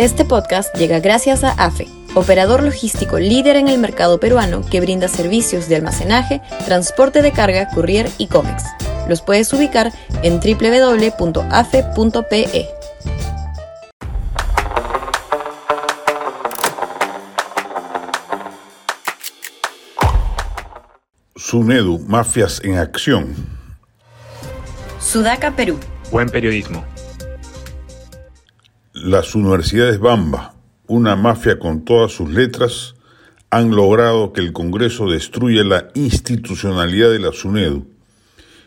Este podcast llega gracias a AFE, operador logístico líder en el mercado peruano que brinda servicios de almacenaje, transporte de carga, courier y cómics. Los puedes ubicar en www.afe.pe. SUNEDU, Mafias en Acción. Sudaca, Perú. Buen periodismo. Las universidades Bamba, una mafia con todas sus letras, han logrado que el Congreso destruya la institucionalidad de la SUNEDU.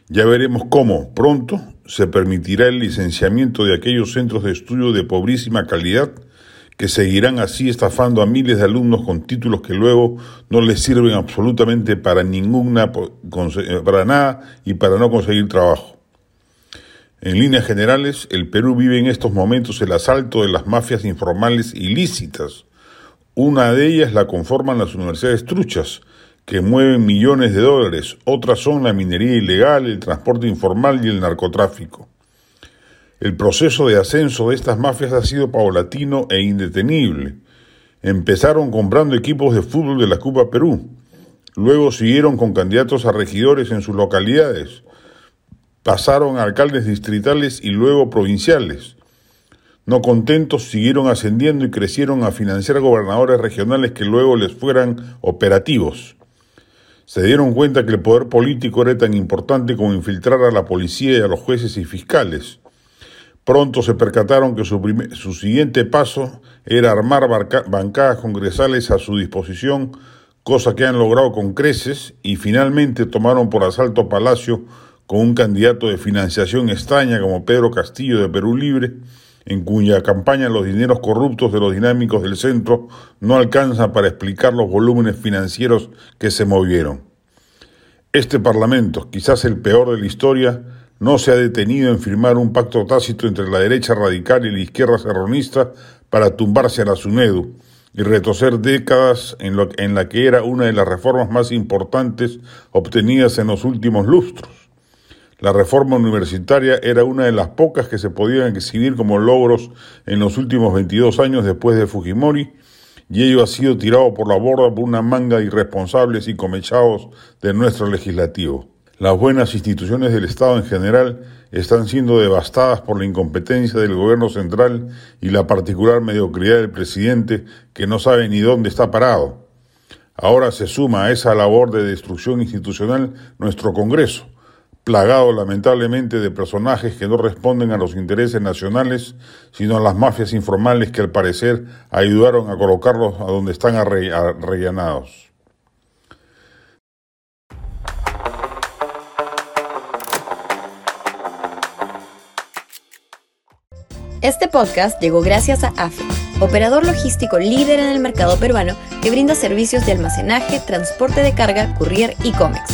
Ya veremos cómo, pronto, se permitirá el licenciamiento de aquellos centros de estudio de pobrísima calidad que seguirán así estafando a miles de alumnos con títulos que luego no les sirven absolutamente para ninguna para nada y para no conseguir trabajo. En líneas generales, el Perú vive en estos momentos el asalto de las mafias informales ilícitas. Una de ellas la conforman las universidades truchas, que mueven millones de dólares. Otras son la minería ilegal, el transporte informal y el narcotráfico. El proceso de ascenso de estas mafias ha sido paulatino e indetenible. Empezaron comprando equipos de fútbol de la Cuba Perú. Luego siguieron con candidatos a regidores en sus localidades pasaron a alcaldes distritales y luego provinciales. No contentos, siguieron ascendiendo y crecieron a financiar gobernadores regionales que luego les fueran operativos. Se dieron cuenta que el poder político era tan importante como infiltrar a la policía y a los jueces y fiscales. Pronto se percataron que su, su siguiente paso era armar bancadas congresales a su disposición, cosa que han logrado con creces, y finalmente tomaron por asalto Palacio con un candidato de financiación extraña como Pedro Castillo de Perú Libre, en cuya campaña los dineros corruptos de los dinámicos del centro no alcanzan para explicar los volúmenes financieros que se movieron. Este Parlamento, quizás el peor de la historia, no se ha detenido en firmar un pacto tácito entre la derecha radical y la izquierda serronista para tumbarse a la SUNEDU y retroceder décadas en, lo, en la que era una de las reformas más importantes obtenidas en los últimos lustros. La reforma universitaria era una de las pocas que se podían exhibir como logros en los últimos 22 años después de Fujimori, y ello ha sido tirado por la borda por una manga de irresponsables y comechados de nuestro legislativo. Las buenas instituciones del Estado en general están siendo devastadas por la incompetencia del gobierno central y la particular mediocridad del presidente que no sabe ni dónde está parado. Ahora se suma a esa labor de destrucción institucional nuestro Congreso, plagado lamentablemente de personajes que no responden a los intereses nacionales, sino a las mafias informales que al parecer ayudaron a colocarlos a donde están arrellanados. Este podcast llegó gracias a AFE, operador logístico líder en el mercado peruano que brinda servicios de almacenaje, transporte de carga, courier y cómics